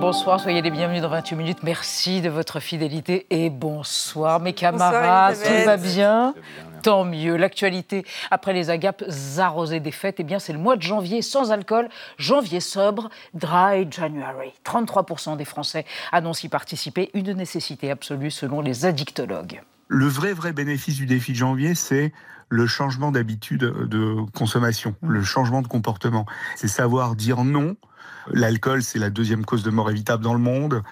Bonsoir, soyez les bienvenus dans 28 minutes. Merci de votre fidélité et bonsoir mes camarades. Tout va bien Tant mieux. L'actualité après les agapes arrosées des fêtes, eh bien c'est le mois de janvier sans alcool, janvier sobre, dry January. 33% des Français annoncent y participer, une nécessité absolue selon les addictologues. Le vrai vrai bénéfice du défi de janvier, c'est le changement d'habitude de consommation, mmh. le changement de comportement. C'est savoir dire non L'alcool, c'est la deuxième cause de mort évitable dans le monde.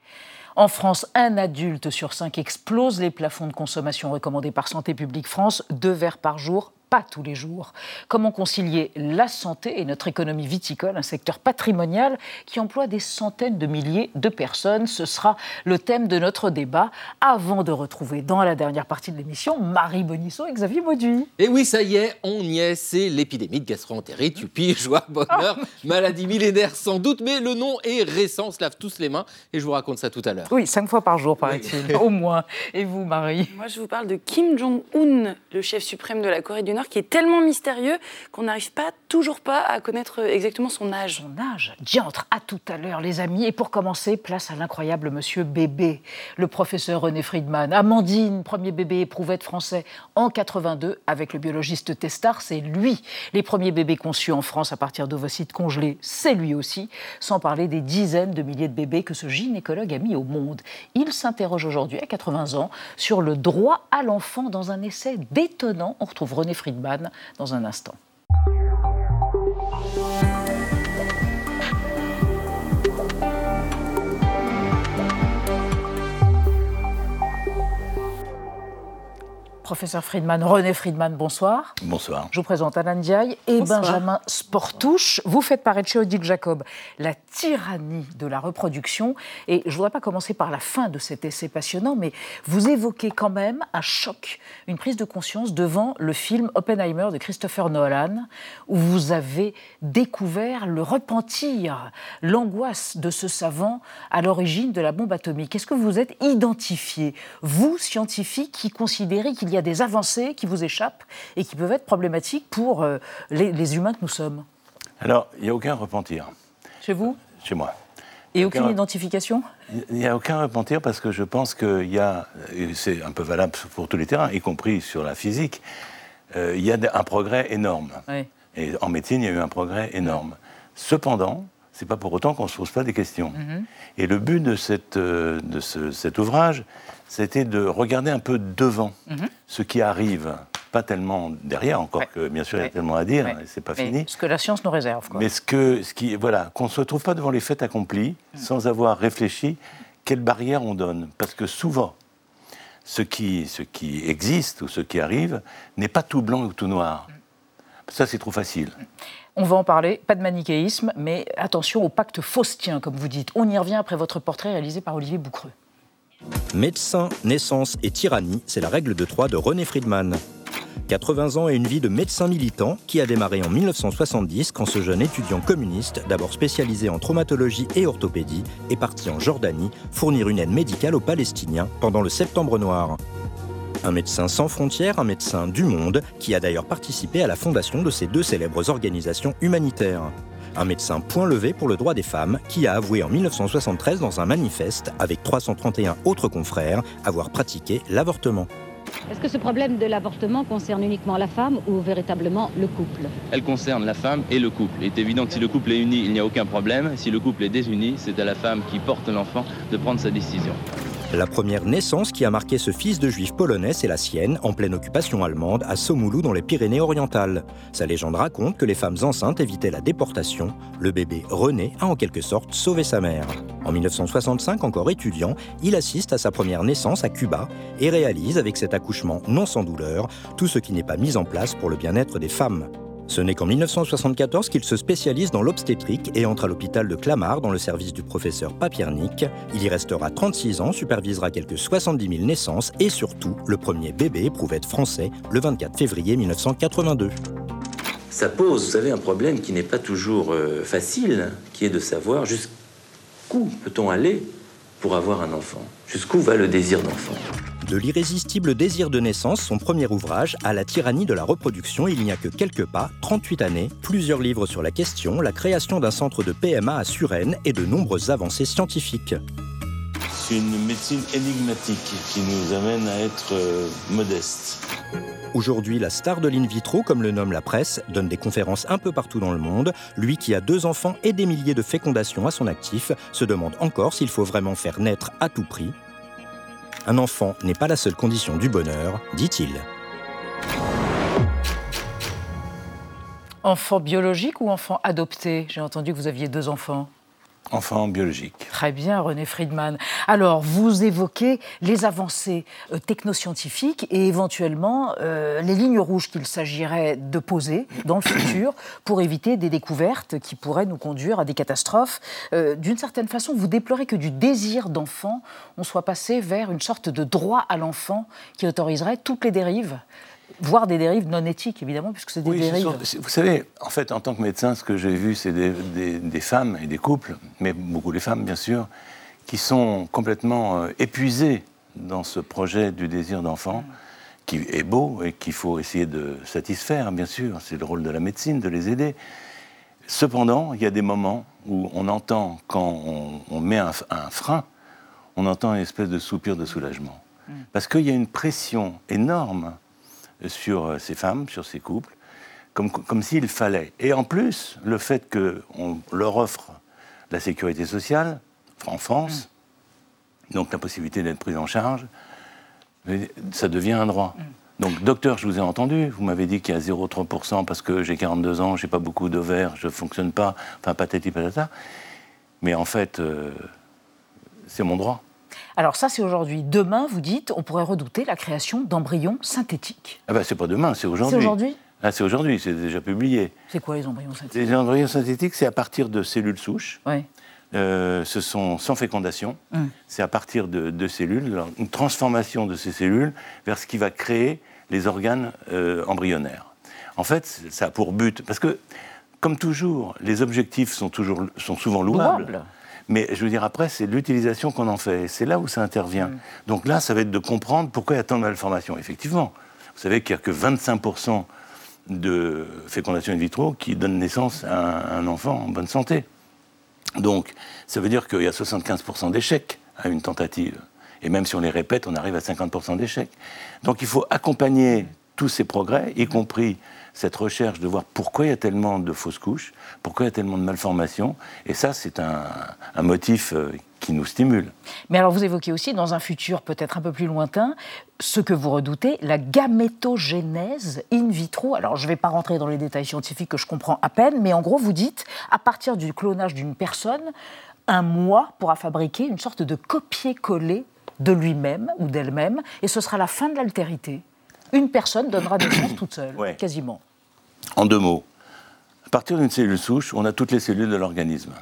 En France, un adulte sur cinq explose les plafonds de consommation recommandés par Santé publique France, deux verres par jour pas tous les jours. Comment concilier la santé et notre économie viticole, un secteur patrimonial qui emploie des centaines de milliers de personnes. Ce sera le thème de notre débat. Avant de retrouver dans la dernière partie de l'émission Marie Bonisseau et Xavier Mauduit. Et oui, ça y est, on y est, c'est l'épidémie de gastro-entérite, tupi, joie, bonheur, maladie millénaire sans doute, mais le nom est récent, on se lave tous les mains. Et je vous raconte ça tout à l'heure. Oui, cinq fois par jour, paraît-il, au moins. Et vous, Marie? Moi, je vous parle de Kim Jong-un, le chef suprême de la Corée du Qui est tellement mystérieux qu'on n'arrive pas, toujours pas à connaître exactement son âge. Son âge Diantre, à tout à l'heure, les amis. Et pour commencer, place à l'incroyable monsieur bébé, le professeur René Friedman. Amandine, premier bébé éprouvette français en 82 avec le biologiste Testard, c'est lui. Les premiers bébés conçus en France à partir d'ovocytes congelés, c'est lui aussi. Sans parler des dizaines de milliers de bébés que ce gynécologue a mis au monde. Il s'interroge aujourd'hui, à 80 ans, sur le droit à l'enfant dans un essai détonnant. On retrouve René Friedman dans un instant. Professeur Friedman, René Friedman, bonsoir. Bonsoir. Je vous présente Alain Diaye et Benjamin Sportouche. Vous faites paraître chez Odile Jacob la tyrannie de la reproduction. Et je ne voudrais pas commencer par la fin de cet essai passionnant, mais vous évoquez quand même un choc, une prise de conscience devant le film Oppenheimer de Christopher Nolan, où vous avez découvert le repentir, l'angoisse de ce savant à l'origine de la bombe atomique. Est-ce que vous êtes identifié, vous, scientifique, qui considérez qu'il y a y a des avancées qui vous échappent et qui peuvent être problématiques pour euh, les, humains que nous sommes Alors, il n'y a aucun repentir. Chez vous Chez moi. Et aucune identification Il n'y a aucun repentir parce que je pense qu'il y a, c'est un peu valable pour tous les terrains, y compris sur la physique, euh, il y a un progrès énorme. Et en médecine, il y a eu un progrès énorme. Cependant, c'est pas pour autant qu'on ne se pose pas des questions. Mm-hmm. Et le but de, cette, euh, cet ouvrage, c'était de regarder un peu devant mhm. ce qui arrive, pas tellement derrière, encore que bien sûr il y a tellement à dire, et c'est pas fini. Ce que la science nous réserve. Mais ce que, ce qui, voilà, qu'on se retrouve pas devant les faits accomplis mhm. sans avoir réfléchi quelles barrières on donne, parce que souvent ce qui, ce qui existe ou ce qui arrive n'est pas tout blanc ou tout noir. Ça c'est trop facile. On va en parler, pas de manichéisme, mais attention au pacte faustien, comme vous dites. On y revient après votre portrait réalisé par Olivier Boucreux. Médecin, naissance et tyrannie, c'est la règle de trois de René Friedman. 80 ans et une vie de médecin militant qui a démarré en 1970 quand ce jeune étudiant communiste, d'abord spécialisé en traumatologie et orthopédie, est parti en Jordanie fournir une aide médicale aux Palestiniens pendant le Septembre Noir. Un médecin sans frontières, un médecin du monde, qui a d'ailleurs participé à la fondation de ces deux célèbres organisations humanitaires un médecin point levé pour le droit des femmes qui a avoué en 1973 dans un manifeste avec 331 autres confrères avoir pratiqué l'avortement. Est-ce que ce problème de l'avortement concerne uniquement la femme ou véritablement le couple? Elle concerne la femme et le couple. Il est évident que si le couple est uni, il n'y a aucun problème. Si le couple est désuni, c'est à la femme qui porte l'enfant de prendre sa décision. La première naissance qui a marqué ce fils de juif polonais, c'est la sienne, en pleine occupation allemande, à Somoulou dans les Pyrénées-Orientales. Sa légende raconte que les femmes enceintes évitaient la déportation. Le bébé René a en quelque sorte sauvé sa mère. En 1965, encore étudiant, il assiste à sa première naissance à Cuba et réalise avec cet accouchement non sans douleur tout ce qui n'est pas mis en place pour le bien-être des femmes. Ce n'est qu'en 1974 qu'il se spécialise dans l'obstétrique et entre à l'hôpital de Clamart dans le service du professeur Papiernik. Il y restera 36 ans, supervisera quelques 70 000 naissances et surtout le premier bébé éprouvette français le 24 février 1982. Ça pose, vous savez, un problème qui n'est pas toujours euh, facile, qui est de savoir jusqu'où peut-on aller pour avoir un enfant Jusqu'où va le désir d'enfant? De l'irrésistible désir de naissance, son premier ouvrage, à la tyrannie de la reproduction, il n'y a que quelques pas, 38 années, plusieurs livres sur la question, la création d'un centre de PMA à Suresnes et de nombreuses avancées scientifiques. C'est une médecine énigmatique qui nous amène à être euh, modestes. Aujourd'hui, la star de l'in vitro, comme le nomme la presse, donne des conférences un peu partout dans le monde. Lui qui a deux enfants et des milliers de fécondations à son actif, se demande encore s'il faut vraiment faire naître à tout prix. Un enfant n'est pas la seule condition du bonheur, dit-il. Enfant biologique ou enfant adopté? J'ai entendu que vous aviez deux enfants. Enfant biologique. Très bien, René Friedman. Alors, vous évoquez les avancées euh, technoscientifiques et éventuellement euh, les lignes rouges qu'il s'agirait de poser dans le futur pour éviter des découvertes qui pourraient nous conduire à des catastrophes. Euh, d'une certaine façon, vous déplorez que du désir d'enfant, on soit passé vers une sorte de droit à l'enfant qui autoriserait toutes les dérives voire des dérives non éthiques, évidemment, puisque c'est des dérives. vous savez, en fait, en tant que médecin, ce que j'ai vu, c'est des, femmes et des couples, mais beaucoup les femmes, bien sûr, qui sont complètement euh, épuisées dans ce projet du désir d'enfant, qui est beau et qu'il faut essayer de satisfaire, bien sûr. C'est le rôle de la médecine, de les aider. Cependant, il y a des moments où on entend, quand on, met un, un, frein, on entend une espèce de soupir de soulagement. Mm. Parce qu'il y a une pression énorme sur euh, ces femmes, sur ces couples, comme, comme s'il fallait. Et en plus, le fait qu'on leur offre la sécurité sociale en France, mm. donc la possibilité d'être prise en charge, ça devient un droit. Mm. Donc, docteur, je vous ai entendu, vous m'avez dit qu'il y a 0,3% parce que j'ai 42 ans, j'ai pas beaucoup d'ovaires, je ne fonctionne pas, enfin patati patata. Mais en fait, euh, c'est mon droit. Alors ça, c'est aujourd'hui. Demain, vous dites, on pourrait redouter la création d'embryons synthétiques. Ah ben, c'est pas demain, c'est aujourd'hui. C'est aujourd'hui ah, c'est aujourd'hui, c'est déjà publié. C'est quoi les embryons synthétiques? Les embryons synthétiques, c'est à partir de cellules souches. Oui. Euh, ce sont sans fécondation. Hum. C'est à partir de, cellules, une transformation de ces cellules vers ce qui va créer les organes euh, embryonnaires. En fait, ça a pour but, parce que, comme toujours, les objectifs sont, toujours, sont souvent louables. Mais je veux dire, après, c'est l'utilisation qu'on en fait. C'est là où ça intervient. Mm. Donc là, ça va être de comprendre pourquoi il y a tant de malformations. Effectivement, vous savez qu'il n'y a que 25% de fécondation in vitro qui donne naissance à un enfant en bonne santé. Donc, ça veut dire qu'il y a 75% d'échecs à une tentative. Et même si on les répète, on arrive à 50% d'échecs. Donc il faut accompagner tous ces progrès, y compris cette recherche de voir pourquoi il y a tellement de fausses couches, pourquoi il y a tellement de malformations. Et ça, c'est un, motif euh, qui nous stimule. Mais alors vous évoquez aussi, dans un futur peut-être un peu plus lointain, ce que vous redoutez, la gamétogénèse in vitro. Alors je ne vais pas rentrer dans les détails scientifiques que je comprends à peine, mais en gros vous dites, à partir du clonage d'une personne, un mois pourra fabriquer une sorte de copier-coller de lui-même ou d'elle-même, et ce sera la fin de l'altérité une personne donnera naissance toute seule, quasiment. En deux mots, à partir d'une cellule souche, on a toutes les cellules de l'organisme.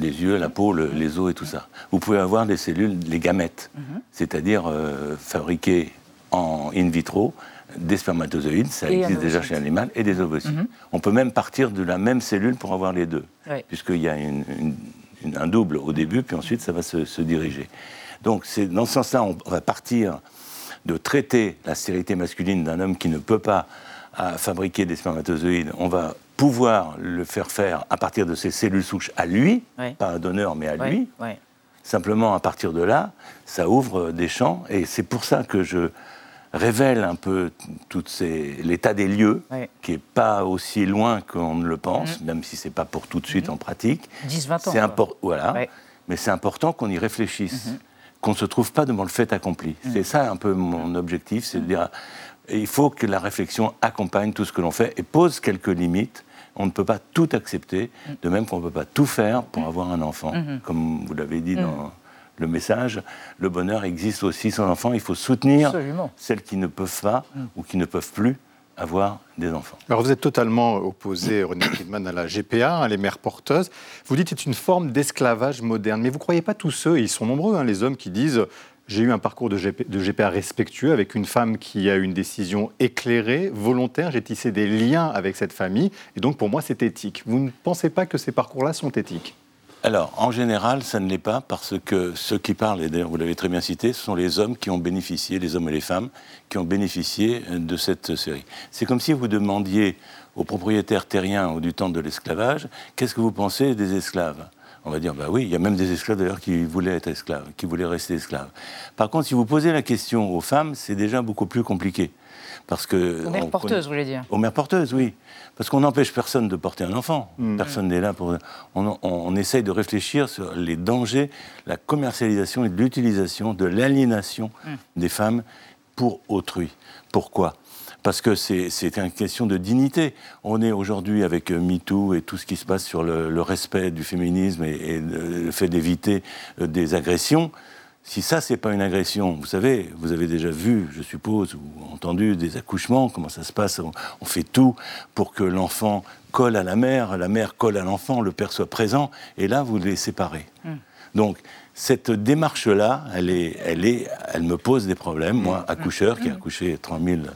Les yeux, la peau, les os et tout ça. Vous pouvez avoir des cellules, les gamètes, mhm. c'est-à-dire euh, fabriquer en in vitro des spermatozoïdes, ça existe déjà chez l'animal, et des ovocytes. Mhm. On peut même partir de la même cellule pour avoir les deux, puisqu'il y a un double au début, puis ensuite ça va se, se diriger. Donc dans ce sens-là, on va partir de traiter la stérilité masculine d'un homme qui ne peut pas euh, fabriquer des spermatozoïdes, on va pouvoir le faire faire à partir de ses cellules souches à lui, pas à donneur, mais à lui. Simplement, à partir de là, ça ouvre des champs, et c'est pour ça que je révèle un peu l'état des lieux, qui n'est pas aussi loin qu'on ne le pense, mm. même si c'est pas pour tout de suite mm. en pratique. 10-20 ans. Voilà. Mais c'est important qu'on y réfléchisse. Mm-hmm qu'on ne se trouve pas devant le fait accompli. Mm. C'est ça un peu mon objectif, c'est de dire il faut que la réflexion accompagne tout ce que l'on fait et pose quelques limites. On ne peut pas tout accepter, mm. de même qu'on ne peut pas tout faire pour mm. avoir un enfant. Mm-hmm. Comme vous l'avez dit dans le message, le bonheur existe aussi sans enfant. Il faut soutenir celles qui ne peuvent pas ou qui ne peuvent plus avoir des enfants. Alors vous êtes totalement opposé, René Friedman, à la GPA, hein, les mères porteuses. Vous dites que c'est une forme d'esclavage moderne. Mais vous ne croyez pas tous ceux, et ils sont nombreux, hein, les hommes qui disent j'ai eu un parcours de, GPA respectueux avec une femme qui a eu une décision éclairée, volontaire. J'ai tissé des liens avec cette famille. Et donc, pour moi, c'est éthique. Vous ne pensez pas que ces parcours-là sont éthiques? Alors, en général, ça ne l'est pas parce que ceux qui parlent, et d'ailleurs vous l'avez très bien cité, ce sont les hommes qui ont bénéficié, les hommes et les femmes, qui ont bénéficié de cette série. C'est comme si vous demandiez aux propriétaires terriens ou du temps de l'esclavage, qu'est-ce que vous pensez des esclaves? On va dire, bah oui, il y a même des esclaves d'ailleurs qui voulaient être esclaves, qui voulaient rester esclaves. Par contre, si vous posez la question aux femmes, c'est déjà beaucoup plus compliqué. Parce que aux mères porteuses, vous voulez dire Aux mères porteuses, oui. Parce qu'on n'empêche personne de porter un enfant. Mm. Personne n'est là pour. On, essaye de réfléchir sur les dangers, la commercialisation et l'utilisation de l'aliénation mm. des femmes pour autrui. Pourquoi? Parce que c'est une question de dignité. On est aujourd'hui avec MeToo et tout ce qui se passe sur le, respect du féminisme et, le fait d'éviter euh, des agressions. Si ça, c'est pas une agression, vous savez, vous avez déjà vu, je suppose, ou entendu des accouchements, comment ça se passe. On, fait tout pour que l'enfant colle à la mère, la mère colle à l'enfant, le père soit présent, et là, vous les séparez. Hmm. Donc, cette démarche-là, elle, est, elle, est, elle me pose des problèmes. Moi, accoucheur, qui a accouché 3000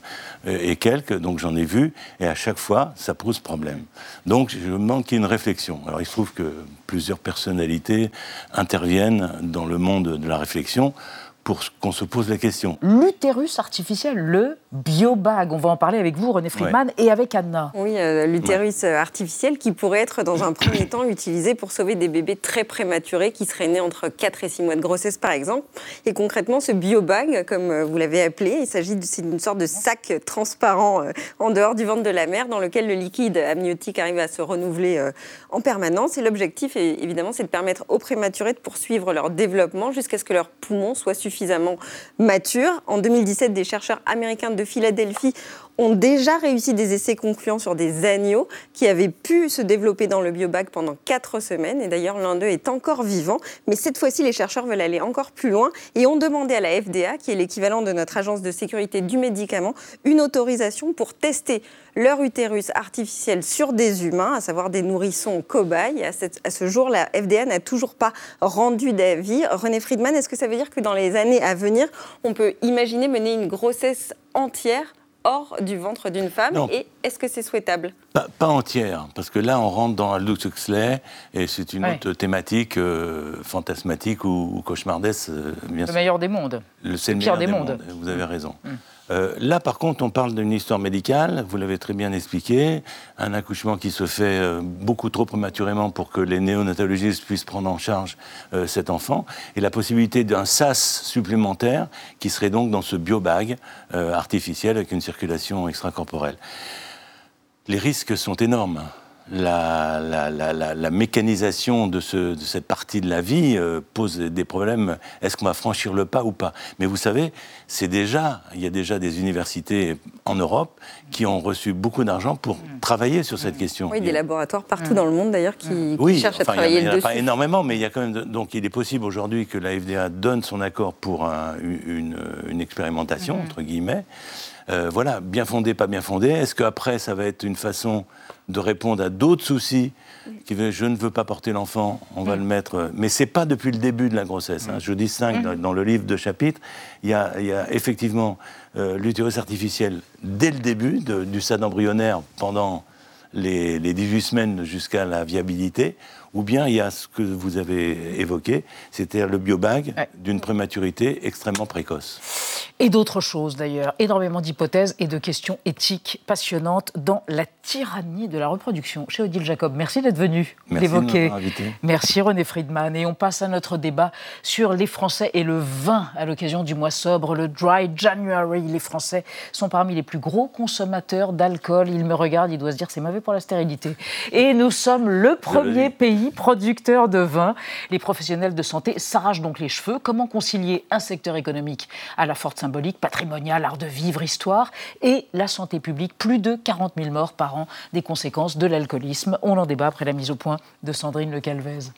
euh, et quelques, donc j'en ai vu, et à chaque fois, ça pose problème. Donc, je me manque une réflexion. Alors, il se trouve que plusieurs personnalités interviennent dans le monde de la réflexion pour qu'on se pose la question. L'utérus artificiel, le biobag, on va en parler avec vous, René Friedman, et avec Anna. Oui, euh, l'utérus euh, artificiel qui pourrait être dans un premier temps utilisé pour sauver des bébés très prématurés qui seraient nés entre 4 et 6 mois de grossesse par exemple. Et concrètement, ce biobag, comme euh, vous l'avez appelé, il s'agit d'une sorte de sac transparent en dehors du ventre de la mère dans lequel le liquide amniotique arrive à se renouveler en permanence. Et l'objectif, évidemment, c'est de permettre aux prématurés de poursuivre leur développement jusqu'à ce que leurs poumons soient suffisamment mature. En 2017, des chercheurs américains de Philadelphie ont déjà réussi des essais concluants sur des agneaux qui avaient pu se développer dans le biobac pendant quatre semaines. Et d'ailleurs, l'un d'eux est encore vivant. Mais cette fois-ci, les chercheurs veulent aller encore plus loin et ont demandé à la FDA, qui est l'équivalent de notre agence de sécurité du médicament, une autorisation pour tester leur utérus artificiel sur des humains, à savoir des nourrissons cobayes. À, ce jour, la FDA n'a toujours pas rendu d'avis. René Friedman, est-ce que ça veut dire que dans les années à venir, on peut imaginer mener une grossesse entière hors du ventre d'une femme Et est-ce que c'est souhaitable? Pas, entière, parce que là, on rentre dans Aldous Huxley, et c'est une autre thématique euh, fantasmatique ou, cauchemardesque, euh, bien le Meilleur des mondes. Le, le meilleur des, mondes. Vous avez raison. Mm. Euh, là, par contre, on parle d'une histoire médicale, vous l'avez très bien expliqué, un accouchement qui se fait euh, beaucoup trop prématurément pour que les néonatologistes puissent prendre en charge euh, cet enfant, et la possibilité d'un SAS supplémentaire qui serait donc dans ce biobag artificiel avec une circulation extracorporelle. Les risques sont énormes la, la, mécanisation de, ce, de, cette partie de la vie euh, pose des problèmes. Est-ce qu'on va franchir le pas ou pas? Mais vous savez, c'est déjà, il y a déjà des universités en Europe qui ont reçu beaucoup d'argent pour mm. travailler sur cette question. Oui, des laboratoires partout mm. dans le monde d'ailleurs qui, oui, cherchent à travailler dessus. Il n'y en a pas énormément, mais il y a quand même. Donc il est possible aujourd'hui que la FDA donne son accord pour une, une, expérimentation, mm. entre guillemets. Euh, voilà, bien fondé, pas bien fondé. Est-ce qu'après, ça va être une façon de répondre à d'autres soucis qui veut, je ne veux pas porter l'enfant, on va mm. le mettre. Euh, mais c'est pas depuis le début de la grossesse. Hein. Mm. Je dis 5 mm. dans, le livre de chapitre. Il y a, effectivement euh, l'utérus artificiel dès le début du stade embryonnaire pendant les, les 18 semaines jusqu'à la viabilité ou bien il y a ce que vous avez évoqué, c'est-à-dire le biobag d'une prématurité extrêmement précoce. Et d'autres choses d'ailleurs, énormément d'hypothèses et de questions éthiques passionnantes dans la tyrannie de la reproduction chez Odile Jacob. Merci d'être venu l'évoquer. Merci René Friedman. Et on passe à notre débat sur les Français et le vin à l'occasion du mois sobre, le Dry January. Les Français sont parmi les plus gros consommateurs d'alcool. Il me regarde, il doit se dire c'est mauvais pour la stérilité. Et nous sommes le premier pays producteurs de vin. Les professionnels de santé s'arrachent donc les cheveux. Comment concilier un secteur économique à la forte symbolique, patrimonial, art de vivre, histoire, et la santé publique? Plus de 40 000 morts par an des conséquences de l'alcoolisme. On en débat après la mise au point de Sandrine Le Calvez.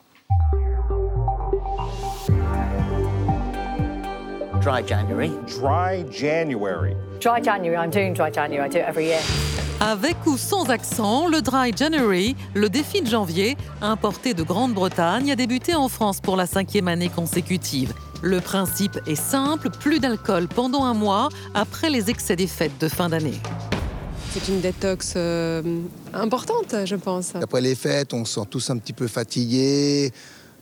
Dry January. Dry January. Dry January. I'm doing dry January. I do it every year. Avec ou sans accent, le Dry January, le défi de janvier, importé de Grande-Bretagne, a débuté en France pour la cinquième année consécutive. Le principe est simple, plus d'alcool pendant un mois après les excès des fêtes de fin d'année. C'est une détox euh, importante, je pense. Après les fêtes, on se sent tous un petit peu fatigués,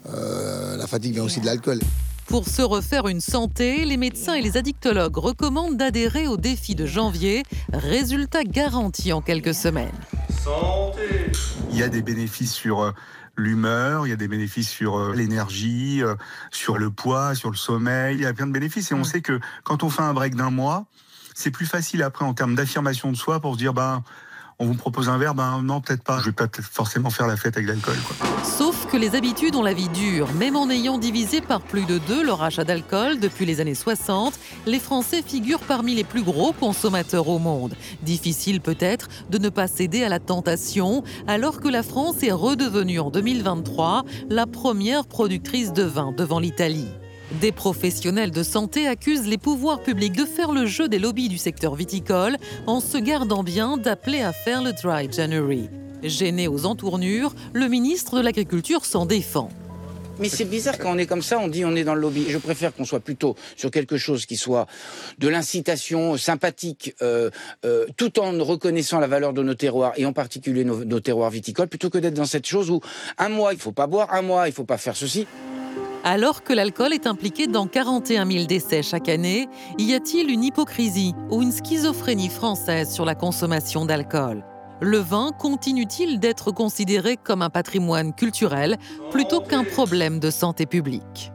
la fatigue vient aussi de l'alcool. Pour se refaire une santé, les médecins et les addictologues recommandent d'adhérer au défi de janvier. Résultat garanti en quelques semaines. Santé Il y a des bénéfices sur euh, l'humeur, il y a des bénéfices sur euh, l'énergie, euh, sur le poids, sur le sommeil, il y a plein de bénéfices. Et on mm. sait que quand on fait un break d'un mois, c'est plus facile après en termes d'affirmation de soi pour se dire, ben, on vous propose un verre, ben non, peut-être pas. Je vais pas forcément faire la fête avec l'alcool. Sauf que les habitudes ont la vie dure. Même en ayant divisé par plus de deux leur achat d'alcool depuis les années 60, les Français figurent parmi les plus gros consommateurs au monde. Difficile peut-être de ne pas céder à la tentation, alors que la France est redevenue en 2023 la première productrice de vin devant l'Italie. Des professionnels de santé accusent les pouvoirs publics de faire le jeu des lobbies du secteur viticole en se gardant bien d'appeler à faire le Dry January. Gêné aux entournures, le ministre de l'Agriculture s'en défend. Mais c'est bizarre quand on est comme ça, on dit on est dans le lobby. Je préfère qu'on soit plutôt sur quelque chose qui soit de l'incitation sympathique, euh, euh, tout en reconnaissant la valeur de nos terroirs et en particulier nos, nos terroirs viticoles, plutôt que d'être dans cette chose où un mois il faut pas boire, un mois il faut pas faire ceci. Alors que l'alcool est impliqué dans 41 000 décès chaque année, y a-t-il une hypocrisie ou une schizophrénie française sur la consommation d'alcool? Le vin continue-t-il d'être considéré comme un patrimoine culturel plutôt qu'un problème de santé publique?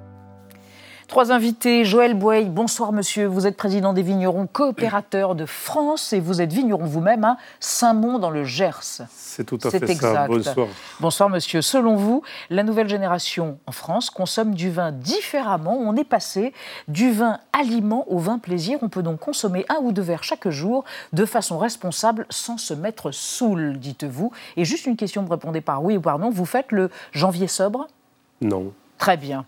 Trois invités. Joël Boey, bonsoir monsieur. Vous êtes président des vignerons coopérateurs de France et vous êtes vigneron vous-même à Saint-Mont dans le Gers. C'est tout à fait exact. ça. Bonsoir. Bonsoir monsieur. Selon vous, la nouvelle génération en France consomme du vin différemment. On est passé du vin aliment au vin plaisir. On peut donc consommer un ou deux verres chaque jour de façon responsable sans se mettre saoul, dites-vous. Et juste une question, vous répondez par oui ou par non. Vous faites le janvier sobre? Non. Très bien.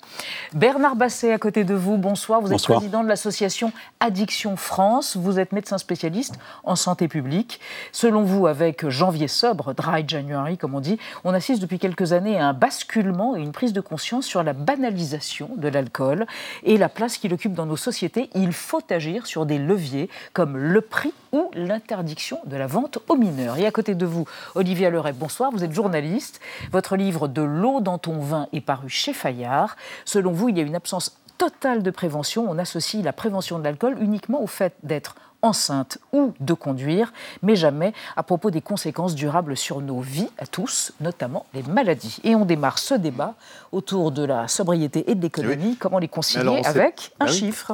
Bernard Basset, à côté de vous, bonsoir. Vous êtes président de l'association Addiction France. Vous êtes médecin spécialiste en santé publique. Selon vous, avec janvier sobre, dry January, comme on dit, on assiste depuis quelques années à un basculement et une prise de conscience sur la banalisation de l'alcool et la place qu'il occupe dans nos sociétés. Il faut agir sur des leviers comme le prix ou l'interdiction de la vente aux mineurs. Et à côté de vous, Olivia Leray, bonsoir. Vous êtes journaliste. Votre livre De l'eau dans ton vin est paru chez Fayard. Selon vous, il y a une absence totale de prévention. On associe la prévention de l'alcool uniquement au fait d'être enceinte ou de conduire, mais jamais à propos des conséquences durables sur nos vies à tous, notamment les maladies. Et on démarre ce débat autour de la sobriété et de l'économie, comment les concilier avec un bah chiffre.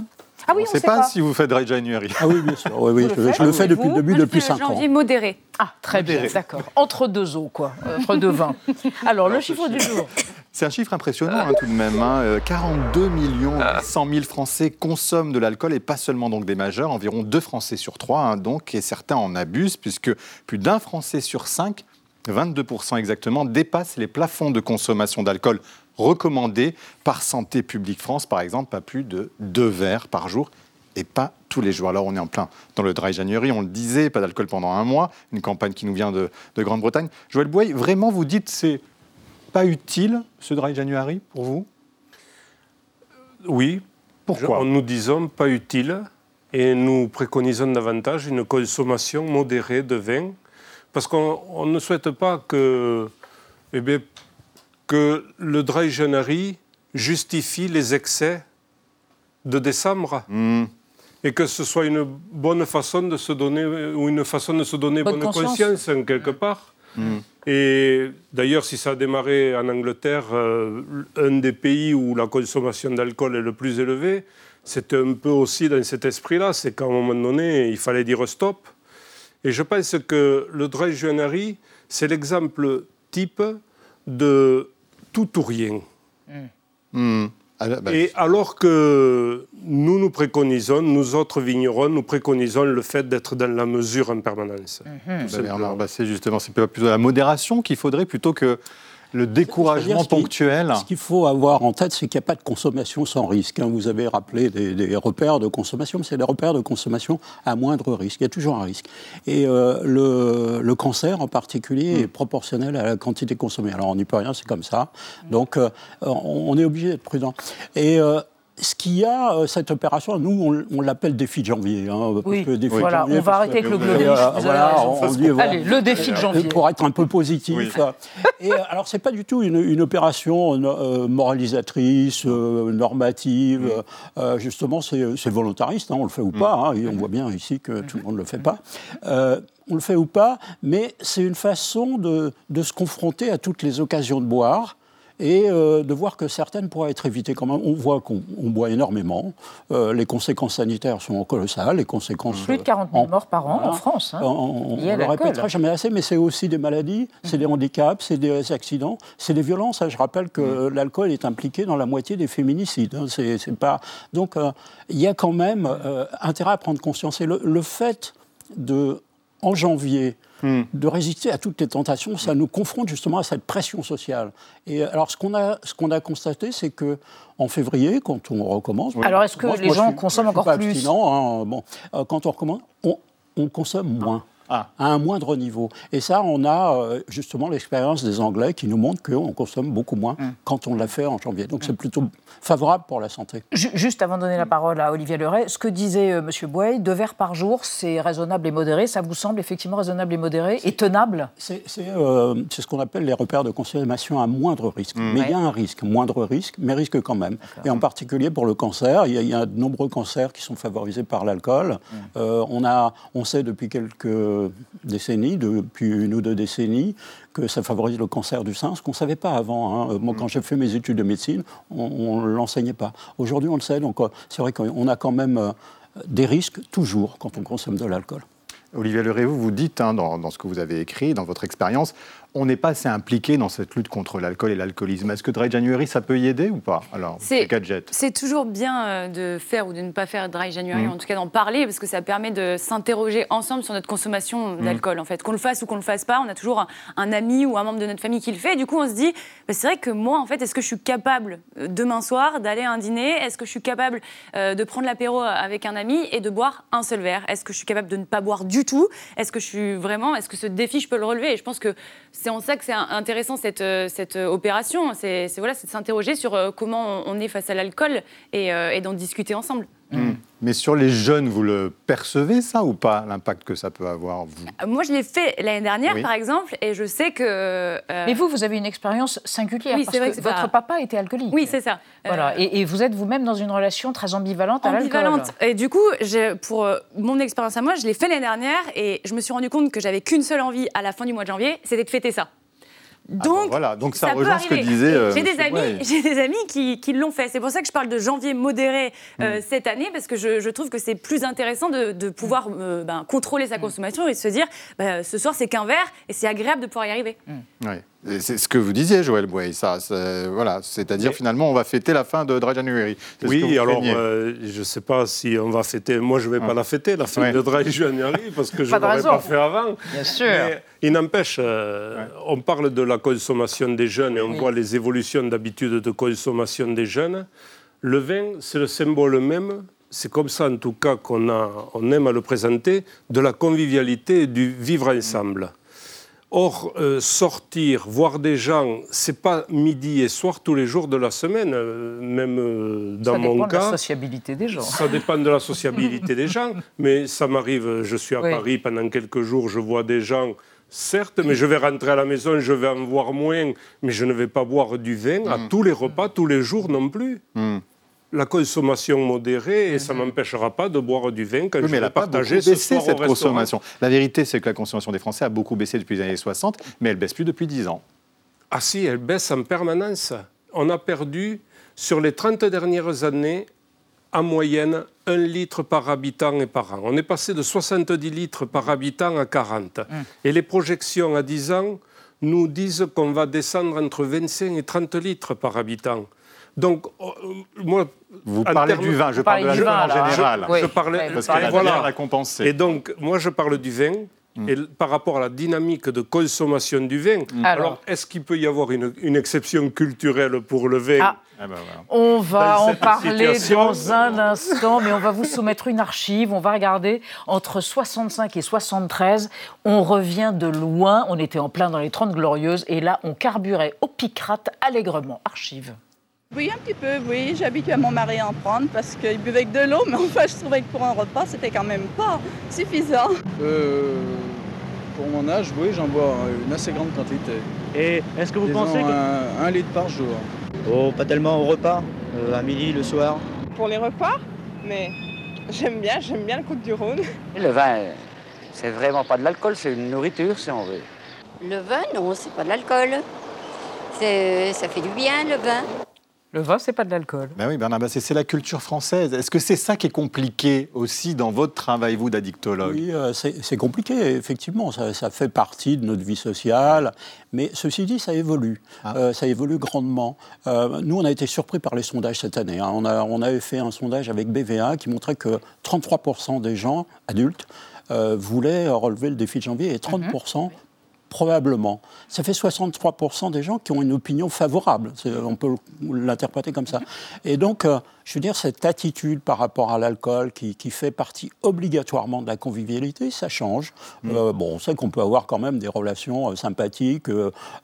Ah oui, on ne sait pas, si vous faites Dry January. Ah oui, bien sûr. Oui, oui, je, le, fais depuis le début, depuis 5 ans. janvier modéré. Ah, très bien, d'accord. Entre deux eaux, quoi. Entre deux vins. Alors, le chiffre du jour. C'est un chiffre impressionnant hein, tout de même. 42 hein. millions 100 000 Français consomment de l'alcool et pas seulement donc des majeurs. Environ 2 Français sur 3 hein, donc, et certains en abusent puisque plus d'un Français sur 5 22% exactement, dépassent les plafonds de consommation d'alcool recommandés par Santé publique France, par exemple, pas plus de 2 verres par jour et pas tous les jours. Alors on est en plein dans le dry January, on le disait, pas d'alcool pendant un mois, une campagne qui nous vient de, de Grande-Bretagne. Joël Boy, vraiment vous dites c'est pas utile, ce dry January, pour vous? Oui. Pourquoi? Nous disons pas utile. Et nous préconisons davantage une consommation modérée de vin. Parce qu'on ne souhaite pas que, eh bien, que le dry January justifie les excès de décembre. Hmm. Et que ce soit une bonne façon de se donner, ou une façon de se donner bonne, conscience, quelque part. Hmm. Et d'ailleurs, si ça a démarré en Angleterre, euh, un des pays où la consommation d'alcool est le plus élevée, c'était un peu aussi dans cet esprit-là. C'est qu'à un moment donné, il fallait dire stop. Et je pense que le dry January, c'est l'exemple type de tout ou rien. Hmm. Ah, bah, et alors que nous nous préconisons, nous autres vignerons, nous préconisons le fait d'être dans la mesure en permanence. Mmh. Bah, c'est justement, c'est plutôt la modération qu'il faudrait plutôt que le découragement ponctuel. Ce qu'il faut avoir en tête, c'est qu'il n'y a pas de consommation sans risque. Hein. Vous avez rappelé des, repères de consommation, mais c'est des repères de consommation à moindre risque. Il y a toujours un risque. Et euh, le, cancer, en particulier, est hmm. proportionnel à la quantité consommée. Alors, on n'y peut rien, c'est comme ça. Donc, euh, on est obligé d'être prudent. Et euh, ce qu'il y a, euh, cette opération, nous, on, l'appelle défi de janvier. Hein, oui, voilà, on va arrêter avec le global. Allez, le défi de janvier. Pour être un peu positif. Et alors, c'est pas du tout une, opération moralisatrice, normative. justement, c'est volontariste, hein, on le fait ou pas. Hein, et on voit bien ici que tout le monde ne le fait pas on le fait ou pas, mais c'est une façon de, se confronter à toutes les occasions de boire et euh, de voir que certaines pourraient être évitées quand même. On voit qu'on boit énormément, euh, les conséquences sanitaires sont colossales, les conséquences... Plus de 40 000 morts par an en France. Hein, on ne le répétera jamais assez, mais c'est aussi des maladies, c'est des handicaps, c'est des accidents, c'est des violences. Hein. Je rappelle que mm. l'alcool est impliqué dans la moitié des féminicides. Hein. Pas... Donc euh, il y a quand même intérêt à prendre conscience. Et le fait de en janvier, hmm. de résister à toutes les tentations, ça nous confronte justement à cette pression sociale. Et alors, ce qu'on a, ce qu'on a constaté, c'est que en février, quand on recommence. Alors, est-ce que les gens consomment encore plus? hein, bon, euh, quand on recommence, on, on consomme moins. Ah. à un moindre niveau. Et ça, on a euh, justement l'expérience des Anglais qui nous montrent qu'on consomme beaucoup moins mm. quand on l'a fait en janvier. Donc c'est mm. plutôt favorable pour la santé. Juste avant de donner la parole à Olivier Leray, ce que disait M. Euh, Monsieur deux verres par jour, c'est raisonnable et modéré. Ça vous semble effectivement raisonnable et modéré et tenable? Euh, C'est ce qu'on appelle les repères de consommation à moindre risque. Mm. Mais il y a un risque, moindre risque, mais risque quand même. Et en particulier pour le cancer, il y, a, de nombreux cancers qui sont favorisés par l'alcool. on, a, on sait depuis quelques décennies, depuis une ou deux décennies, que ça favorise le cancer du sein, ce qu'on ne savait pas avant. Hein. Moi, quand j'ai fait mes études de médecine, on ne l'enseignait pas. Aujourd'hui, on le sait, donc euh, c'est vrai qu'on a quand même euh, des risques toujours quand on consomme de l'alcool. Olivier Leréo, vous dites hein, dans, dans, ce que vous avez écrit, dans votre expérience, on n'est pas assez impliqué dans cette lutte contre l'alcool et l'alcoolisme. Est-ce que Dry January, ça peut y aider ou pas Alors, c'est C'est toujours bien euh, de faire ou de ne pas faire Dry January, mm. en tout cas d'en parler, parce que ça permet de s'interroger ensemble sur notre consommation mm. d'alcool. En fait, qu'on le fasse ou qu'on le fasse pas, on a toujours un, ami ou un membre de notre famille qui le fait. du coup, on se dit, bah, c'est vrai que moi, en fait, est-ce que je suis capable euh, demain soir d'aller à un dîner? Est-ce que je suis capable euh, de prendre l'apéro avec un ami et de boire un seul verre? Est-ce que je suis capable de ne pas boire du tout? Est-ce que je suis vraiment, est-ce que ce défi, je peux le relever? Et je pense que c'est en ça que c'est intéressant cette, euh, cette euh, opération. C'est voilà, de s'interroger sur euh, comment on est face à l'alcool et, et d'en discuter ensemble. Hmm. Mais sur les jeunes, vous le percevez ça ou pas, l'impact que ça peut avoir vous? Moi, je l'ai fait l'année dernière, par exemple, et je sais que... Mais vous, vous avez une expérience singulière, oui, parce vrai que, votre papa était alcoolique. Oui, c'est ça. Voilà. Et, vous êtes vous-même dans une relation très ambivalente, à l'alcool. Ambivalente. Et du coup, pour mon expérience à moi, je l'ai fait l'année dernière, et je me suis rendu compte que j'avais qu'une seule envie à la fin du mois de janvier, c'était de fêter ça. Ah donc, voilà, donc ça, rejoint ce que disait. Euh, j'ai des amis, j'ai des amis qui, qui l'ont fait. C'est pour ça que je parle de janvier modéré euh, mm. cette année parce que je, je trouve que c'est plus intéressant de, de pouvoir euh, ben, contrôler sa mm. consommation et de se dire bah, ce soir c'est qu'un verre et c'est agréable de pouvoir y arriver. C'est ce que vous disiez, Joël Bouey, ça. Voilà, c'est-à-dire finalement, on va fêter la fin de Dry January. Oui, alors je ne sais pas si on va fêter. Moi, je ne vais pas la fêter, la fin de Dry January, parce que je ne l'aurais pas fait avant. Bien sûr. il n'empêche, on parle de la consommation des jeunes et on voit les évolutions d'habitude de consommation des jeunes. Le vin, c'est le symbole même c'est comme ça en tout cas qu'on on aime à le présenter, de la convivialité et du vivre ensemble. Or, euh, sortir, voir des gens, c'est pas midi et soir tous les jours de la semaine, euh, même euh, dans mon cas. Ça dépend de la sociabilité des gens. Ça dépend de la sociabilité des gens, mais ça m'arrive, je suis à Paris pendant quelques jours, je vois des gens, certes, mais je vais rentrer à la maison, je vais en voir moins, mais je ne vais pas boire du vin à mm. tous les repas, tous les jours non plus. Mm la consommation modérée et ça ne mhm. m'empêchera pas de boire du vin quand je mais vais partager ce soir cette consommation. La vérité, c'est que la consommation des Français a beaucoup baissé depuis les années 60, mais elle baisse plus depuis 10 ans. Ah si, elle baisse en permanence. On a perdu, sur les 30 dernières années, en moyenne, un litre par habitant et par an. On est passé de 70 litres par habitant à 40. Mmh. Et les projections à 10 ans nous disent qu'on va descendre entre 25 et 30 litres par habitant. Donc, euh, moi. Vous parlez du vin, je parle de la vin en général. Je, parlais, parce qu'elle voilà. la compenser. Et donc, moi, je parle du vin. Mm. Et par rapport à la dynamique de consommation du vin, mm. alors, est-ce qu'il peut y avoir une, exception culturelle pour le vin? Ah. eh ben On va en parler dans un instant, mais on va vous soumettre une archive. On va regarder entre 65 et 73. On revient de loin. On était en plein dans les 30 glorieuses. Et là, on carburait au picrate allègrement. Archive. Oui, un petit peu, oui. J'ai habitué à mon mari à en prendre parce qu'il buvait que de l'eau, mais enfin, je trouvais que pour un repas, c'était quand même pas suffisant. Euh, pour mon âge, oui, j'en bois une assez grande quantité. Et est-ce que vous pensez que... un, litre par jour. Oh, pas tellement au repas, euh, à midi, le soir. Pour les repas, mais j'aime bien, j'aime bien le coup du Rhône. Le vin, c'est vraiment pas de l'alcool, c'est une nourriture, si on veut. Le vin, non, c'est pas de l'alcool. Ça fait du bien, le vin. Le vin, c'est pas de l'alcool. Ben oui, Bernard Basset, c'est la culture française. Est-ce que c'est ça qui est compliqué aussi dans votre travail, vous, d'addictologue Oui, euh, c'est compliqué, effectivement. Ça, fait partie de notre vie sociale. Mais ceci dit, ça évolue. Ah. Euh, ça évolue grandement. Euh, nous, on a été surpris par les sondages cette année. Hein. On, a, on avait fait un sondage avec BVA qui montrait que 33% des gens adultes voulaient relever le défi de janvier et 30% Probablement. Ça fait 63% des gens qui ont une opinion favorable. On peut l'interpréter comme ça. Et donc, euh, je veux dire, cette attitude par rapport à l'alcool qui, fait partie obligatoirement de la convivialité, ça change. Mm. Euh, bon, on sait qu'on peut avoir quand même des relations euh, sympathiques,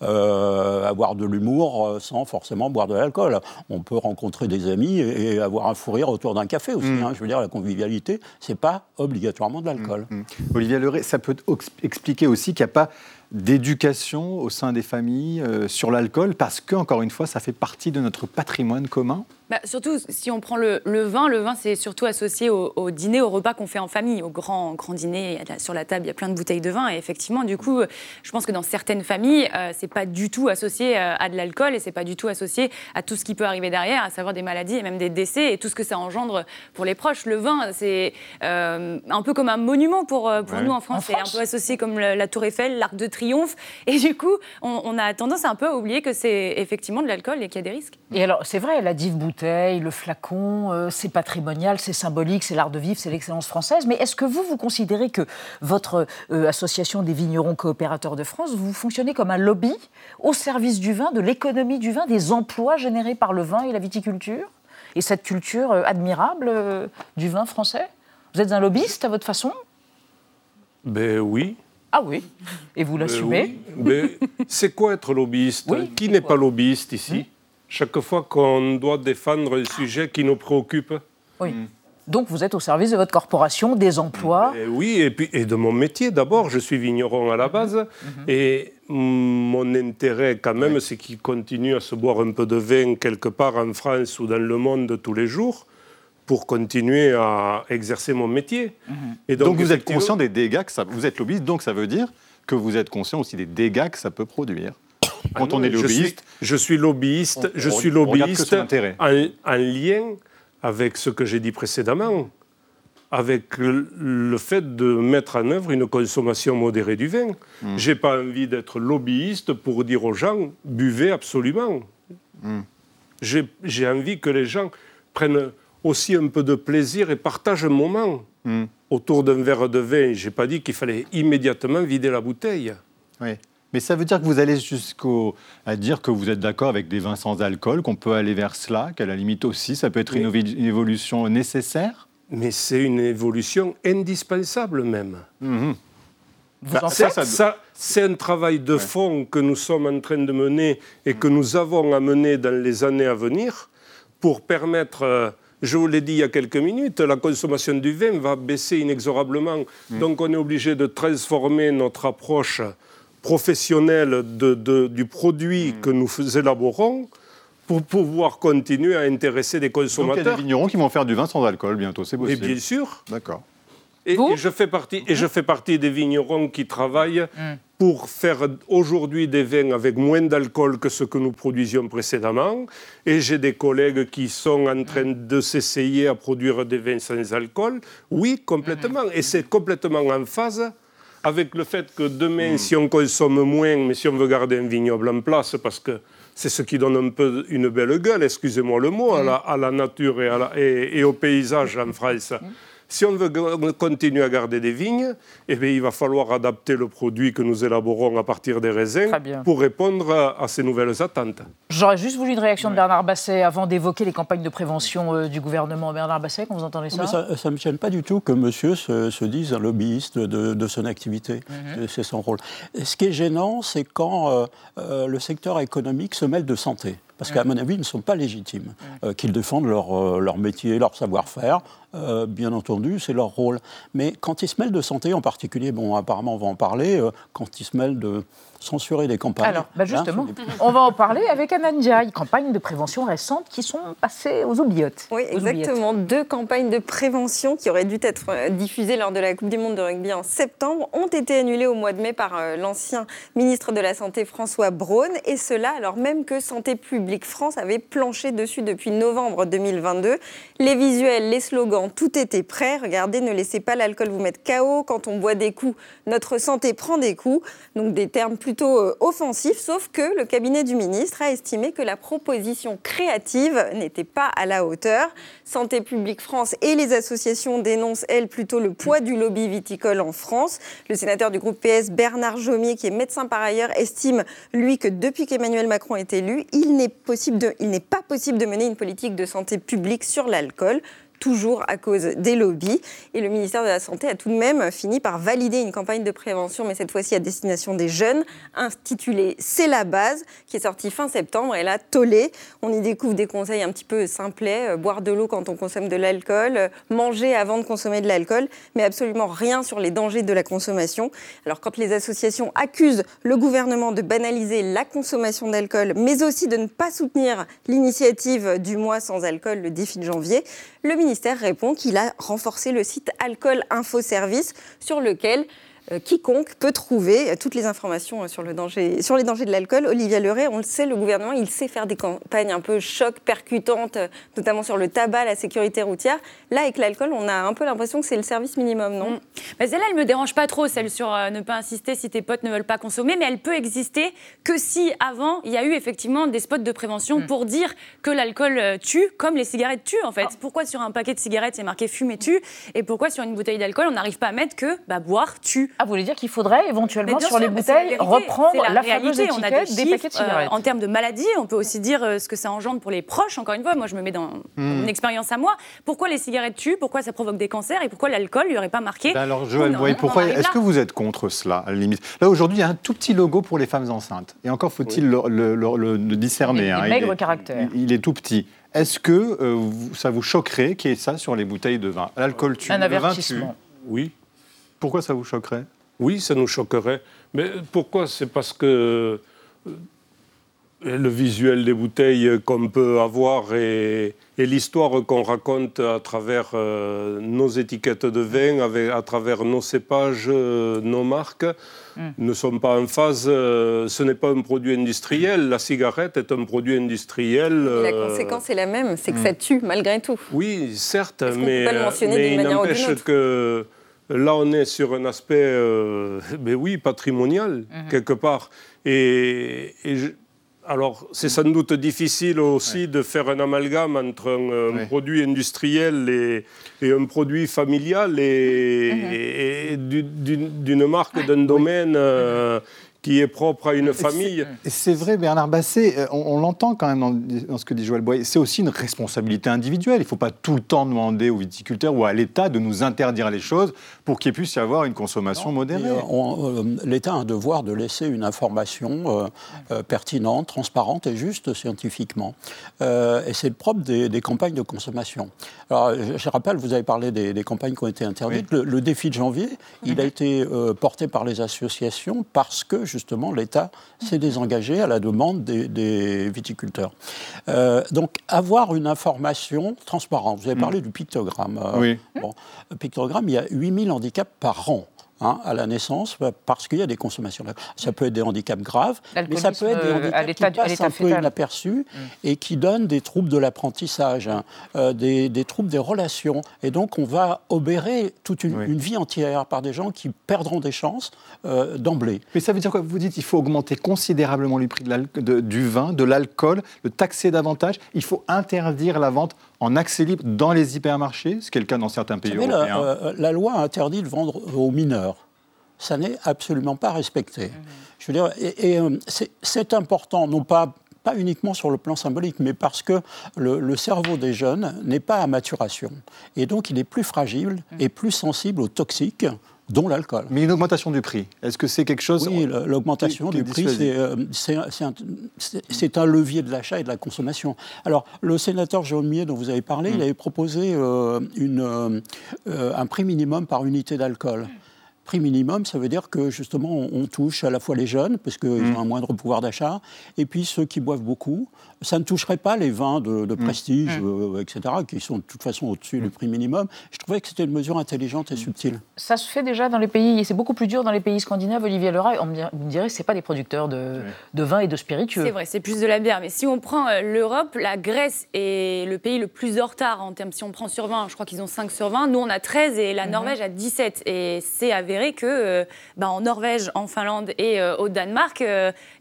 avoir de l'humour sans forcément boire de l'alcool. On peut rencontrer des amis et, avoir un fou rire autour d'un café aussi. Mm. Hein. Je veux dire, la convivialité, c'est pas obligatoirement de l'alcool. Mm, Olivier Leray, ça peut expliquer aussi qu'il n'y a pas d'éducation au sein des familles euh, sur l'alcool, parce que, encore une fois, ça fait partie de notre patrimoine commun? Bah, surtout, si on prend le, vin, le vin, c'est surtout associé au, dîner, au repas qu'on fait en famille, au grand, grand dîner. Sur la table, il y a plein de bouteilles de vin. Et effectivement, du coup, je pense que dans certaines familles, euh, c'est pas du tout associé euh, à de l'alcool et c'est pas du tout associé à tout ce qui peut arriver derrière, à savoir des maladies et même des décès et tout ce que ça engendre pour les proches. Le vin, c'est euh, un peu comme un monument pour, pour nous en France. C'est un peu associé comme la, Tour Eiffel, l'Arc de Triomphe. Et du coup, on, a tendance un peu à oublier que c'est effectivement de l'alcool et qu'il y a des risques. Et alors, c'est vrai, la dive bouteille le flacon, euh, c'est patrimonial, c'est symbolique, c'est l'art de vivre, c'est l'excellence française. Mais est-ce que vous, vous considérez que votre euh, association des vignerons coopérateurs de France, vous fonctionnez comme un lobby au service du vin, de l'économie du vin, des emplois générés par le vin et la viticulture Et cette culture euh, admirable du vin français? Vous êtes un lobbyiste à votre façon? Ben oui. Ah oui. Et vous l'assumez? oui. C'est quoi être lobbyiste? Qui n'est pas lobbyiste ici? Chaque fois qu'on doit défendre un sujet qui nous préoccupe. Oui. Donc vous êtes au service de votre corporation, des emplois et Oui, et, puis, et de mon métier d'abord. Je suis vigneron à la base. Mm-hmm. Et mon intérêt quand même, c'est qu'il continue à se boire un peu de vin quelque part en France ou dans le monde tous les jours pour continuer à exercer mon métier. Mm-hmm. Et donc, vous êtes conscient des dégâts que ça... Vous êtes lobbyiste, donc ça veut dire que vous êtes conscient aussi des dégâts que ça peut produire. Quand on est lobbyiste. Je suis, lobbyiste, je suis lobbyiste en, lien avec ce que j'ai dit précédemment, avec le, fait de mettre en œuvre une consommation modérée du vin. Je n'ai pas envie d'être lobbyiste pour dire aux gens buvez absolument. Hmm. J'ai envie que les gens prennent aussi un peu de plaisir et partagent un moment hmm. autour d'un verre de vin. Je n'ai pas dit qu'il fallait immédiatement vider la bouteille. Oui. Mais ça veut dire que vous allez jusqu'à dire que vous êtes d'accord avec des vins sans alcool, qu'on peut aller vers cela, qu'à la limite aussi, ça peut être une, évolution nécessaire? Mais c'est une évolution indispensable même. Mhm. Bah, ça, c'est un travail de fond que nous sommes en train de mener et que nous avons à mener dans les années à venir pour permettre... Euh, je vous l'ai dit il y a quelques minutes, la consommation du vin va baisser inexorablement. Mm. Donc on est obligé de transformer notre approche professionnels de, du produit hmm. que nous élaborons pour pouvoir continuer à intéresser des consommateurs. Donc il y a des vignerons qui vont faire du vin sans alcool bientôt, c'est possible. Et bien sûr. D'accord. Et, je fais partie, et je fais partie des vignerons qui travaillent hmm. pour faire aujourd'hui des vins avec moins d'alcool que ce que nous produisions précédemment. Et j'ai des collègues qui sont en train hmm. de s'essayer à produire des vins sans alcool. Oui, complètement. Et c'est complètement en phase avec le fait que demain, hmm. si on consomme moins, mais si on veut garder un vignoble en place, parce que c'est ce qui donne un peu une belle gueule, excusez-moi le mot, à, hmm. la, nature et, et, au paysage en France. Hmm. Si on veut continuer à garder des vignes, eh bien, il va falloir adapter le produit que nous élaborons à partir des raisins pour répondre à, ces nouvelles attentes. J'aurais juste voulu une réaction de Bernard Basset avant d'évoquer les campagnes de prévention euh, du gouvernement. Bernard Basset, quand vous entendez ça Ça ne me gêne pas du tout que monsieur se, dise un lobbyiste de, son activité. Mhm. C'est son rôle. Ce qui est gênant, c'est quand euh, euh, le secteur économique se mêle de santé. parce qu'à mon avis, ils ne sont pas légitimes. qu'ils défendent leur, leur métier, leur savoir-faire, bien entendu, c'est leur rôle. Mais quand ils se mêlent de santé en particulier, bon, apparemment, on va en parler, quand ils se mêlent de censurer des campagnes. Alors, bah, justement, on va en parler avec Anandia, une campagne de prévention récente qui sont passées aux oubliottes. Oui, exactement. Deux campagnes de prévention qui auraient dû être euh, diffusées lors de la Coupe du Monde de rugby en septembre ont été annulées au mois de mai par euh, l'ancien ministre de la Santé François Braun, et cela alors même que Santé publique France avait planché dessus depuis novembre 2022. Les visuels, les slogans, tout était prêt. Regardez, ne laissez pas l'alcool vous mettre KO. Quand on boit des coups, notre santé prend des coups. Donc des termes plutôt euh, offensif, sauf que le cabinet du ministre a estimé que la proposition créative n'était pas à la hauteur. Santé publique France et les associations dénoncent, elles, plutôt le poids du lobby viticole en France. Le sénateur du groupe PS, Bernard Jomier, qui est médecin par ailleurs, estime, lui, que depuis qu'Emmanuel Macron est élu, il n'est pas possible de mener une politique de santé publique sur l'alcool toujours à cause des lobbies. Et le ministère de la Santé a tout de même fini par valider une campagne de prévention, mais cette fois-ci à destination des jeunes, intitulée C'est la base, qui est sortie fin septembre. Et là, tollé, on y découvre des conseils un petit peu simplets, euh, boire de l'eau quand on consomme de l'alcool, euh, manger avant de consommer de l'alcool, mais absolument rien sur les dangers de la consommation. Alors quand les associations accusent le gouvernement de banaliser la consommation d'alcool, mais aussi de ne pas soutenir l'initiative du mois sans alcool, le défi de janvier, le répond qu'il a renforcé le site Alcool Info Service sur lequel quiconque peut trouver euh, toutes les informations euh, sur, le danger, sur les dangers de l'alcool. Olivia Leray, on le sait, le gouvernement, il sait faire des campagnes un peu choc, percutantes, notamment sur le tabac, la sécurité routière. Là, avec l'alcool, on a un peu l'impression que c'est le service minimum, non? Mm. mais Celle-là, elle me dérange pas trop, celle sur ne pas insister si tes potes ne veulent pas consommer, mais elle peut exister que si, avant, il y a eu effectivement des spots de prévention mm. pour dire que l'alcool tue, comme les cigarettes tuent, en fait. Ah. Pourquoi sur un paquet de cigarettes, c'est marqué fumer tue, et pourquoi sur une bouteille d'alcool, on n'arrive pas à mettre que bah, boire tue ah, vous voulez dire qu'il faudrait éventuellement sur les bouteilles reprendre la, fameuse étiquette des, paquets de euh, cigarettes En termes de maladie, on peut aussi dire euh, ce que ça engendre pour les proches. Encore une fois, moi je me mets dans hmm. mon expérience à moi. Pourquoi les cigarettes tuent? Pourquoi ça provoque des cancers? Et pourquoi l'alcool lui aurait pas marqué? Ben Alors Joël, pourquoi Est-ce que vous êtes contre cela à la limite? Là aujourd'hui, il y a un tout petit logo pour les femmes enceintes. Et encore faut-il le, discerner. Hein. maigre caractère. Il, est tout petit. Est-ce que euh, ça vous choquerait qu'il y ait ça sur les bouteilles de vin? L'alcool tue, un avertissement. Oui. Pourquoi ça vous choquerait? Oui, ça nous choquerait. Mais pourquoi? C'est parce que euh, le visuel des bouteilles qu'on peut avoir et, l'histoire qu'on raconte à travers euh, nos étiquettes de vin, à travers nos cépages, euh, nos marques, hmm. ne sont pas en phase. ce n'est pas un produit industriel. La cigarette est un produit industriel. la conséquence est la même, c'est que ça hmm. tue malgré tout. Oui, certes, mais, mais il n'empêche que Là, on est sur un aspect, euh, ben oui, patrimonial, mhm. quelque part. Et, alors, c'est sans doute difficile aussi de faire un amalgame entre un, produit industriel et, un produit familial et, mhm. d'une marque, d'un domaine. Euh, qui est propre à une famille. C'est vrai, Bernard Basset, euh, on, l'entend quand même dans, ce que dit Joël Boyer, c'est aussi une responsabilité individuelle. Il ne faut pas tout le temps demander aux viticulteurs ou à l'État de nous interdire les choses pour qu'il puisse y avoir une consommation modérée. Euh, euh, L'État a un devoir de laisser une information pertinente, transparente et juste scientifiquement. et c'est le propre des, campagnes de consommation. Alors, je, rappelle, vous avez parlé des, campagnes qui ont été interdites. Le, défi de janvier, il a été porté par les associations parce que, justement, l'État s'est désengagé à la demande des, viticulteurs. Euh, donc, avoir une information transparente. Vous avez parlé mm. du pictogramme. Euh, oui. Bon, pictogramme, il y a 8000 handicaps par an. Hein, à la naissance parce qu'il y a des consommations. Ça peut être des handicaps graves, mais ça peut être des euh, handicaps qui passent un peu inaperçus mm. et qui donnent des troubles de l'apprentissage, hein, euh, des, troubles des relations. Et donc on va obérer toute une, vie entière par des gens qui perdront des chances euh, d'emblée. Mais ça veut dire quoi? Vous dites qu'il faut augmenter considérablement le prix de du vin, de l'alcool, le taxer davantage. Il faut interdire la vente en accès libre dans les hypermarchés, ce qui est le cas dans certains pays européens. La, la loi interdit de vendre aux mineurs ça n'est absolument pas respecté. Je veux dire, et, euh, c'est important, non pas pas uniquement sur le plan symbolique, mais parce que le, cerveau des jeunes n'est pas à maturation. Et donc il est plus fragile et plus sensible aux toxiques dont l'alcool. Mais une augmentation du prix, est-ce que c'est quelque chose Oui, l'augmentation du prix, euh, c'est un, levier de l'achat et de la consommation. Alors, le sénateur Jérôme Millet, dont vous avez parlé, il mm. avait proposé euh, une, euh, un prix minimum par unité d'alcool prix minimum, ça veut dire que justement on, touche à la fois les jeunes, parce qu'ils mm. ont un moindre pouvoir d'achat, et puis ceux qui boivent beaucoup ça ne toucherait pas les vins de, mmh. prestige, mmh. Euh, etc., qui sont de toute façon au-dessus du prix minimum. Je trouvais que c'était une mesure intelligente et subtile. Ça se fait déjà dans les pays, et c'est beaucoup plus dur dans les pays scandinaves. Olivier Leray, on me dirait, c'est pas des producteurs de, de vin et de spiritueux. C'est vrai, c'est plus de la bière. Mais si on prend euh, l'Europe, la Grèce est le pays le plus en retard en termes, si on prend sur 20, je crois qu'ils ont 5 sur 20. Nous, on a 13 et la Norvège a 17. Et c'est avéré que euh, ben, en Norvège, en Finlande et au Danemark,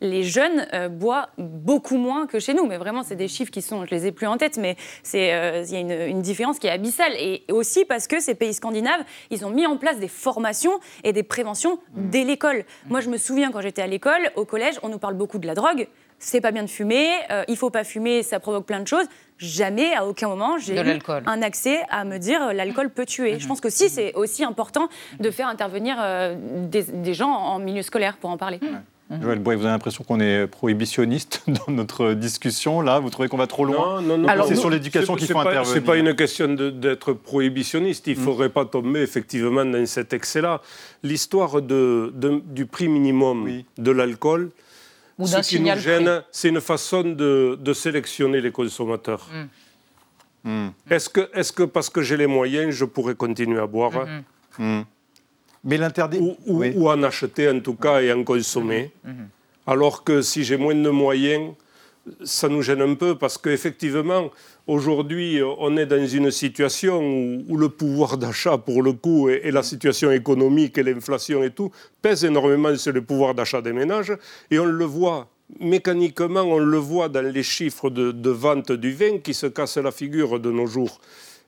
les jeunes boivent beaucoup moins que chez nous mais vraiment, c'est des chiffres qui sont, je les ai plus en tête, mais c'est, euh, il y a une, différence qui est abyssale. Et aussi parce que ces pays scandinaves, ils ont mis en place des formations et des préventions dès l'école. Moi, je me souviens quand j'étais à l'école, au collège, on nous parle beaucoup de la drogue. C'est pas bien de fumer, euh, il faut pas fumer, ça provoque plein de choses. Jamais, à aucun moment, j'ai eu un accès à me dire euh, l'alcool peut tuer. Je pense que si, c'est aussi important de faire intervenir des, gens en milieu scolaire pour en parler. Mhm. Joël Boy, vous avez l'impression qu'on est prohibitionniste dans notre discussion là? Vous trouvez qu'on va trop loin? Non, non, non. C'est sur l'éducation qu'il faut intervenir. Ce n'est pas une question d'être prohibitionniste. Il ne mhm. faudrait pas tomber effectivement dans cet excès-là. L'histoire de, du prix minimum de l'alcool, ce qui nous gêne, c'est une façon de, sélectionner les consommateurs. Mm. Est-ce que, est que parce que j'ai les moyens, je pourrais continuer à boire mm-hmm. mm. Mais l'interdit. Ou, en acheter en tout cas et en consommer. Mhm. Mhm. Alors que si j'ai moins de moyens, ça nous gêne un peu parce qu'effectivement, aujourd'hui, on est dans une situation où, le pouvoir d'achat, pour le coup, et, la situation économique et l'inflation et tout, pèsent énormément sur le pouvoir d'achat des ménages. Et on le voit mécaniquement, on le voit dans les chiffres de, vente du vin qui se cassent la figure de nos jours.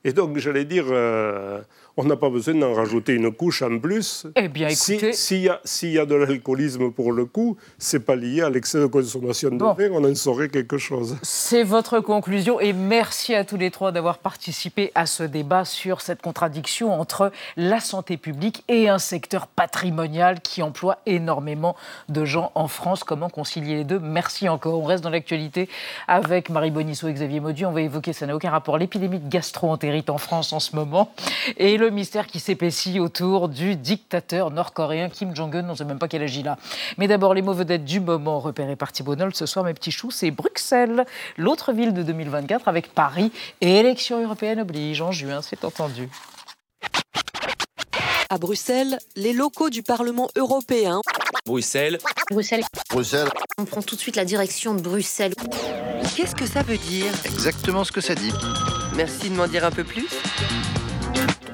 Et donc, j'allais dire, euh, on n'a pas besoin d'en rajouter une couche en plus. Eh bien, écoutez... S'il y, a de l'alcoolisme pour le coup, c'est pas lié à l'excès de consommation de vin, on en saurait quelque chose. C'est votre conclusion et merci à tous les trois d'avoir participé à ce débat sur cette contradiction entre la santé publique et un secteur patrimonial qui emploie énormément de gens en France. Comment concilier les deux? Merci encore. On reste dans l'actualité avec Marie Bonisseau et Xavier Maudu. On va évoquer, ça n'a aucun rapport, l'épidémie de gastro-entérite en France en ce moment et le le mystère qui s'épaissit autour du dictateur nord-coréen Kim Jong-un. On ne sait même pas quel âge il a. Mais d'abord, les mots vedettes du moment repérés par Thibault ce soir, mes petits choux, c'est Bruxelles, l'autre ville de 2024 avec Paris et élection européenne oblige en juin, c'est entendu. À Bruxelles, les locaux du Parlement européen. Bruxelles. Bruxelles. Bruxelles. On prend tout de suite la direction de Bruxelles. Qu'est-ce que ça veut dire? Exactement ce que ça dit. Merci de m'en dire un peu plus.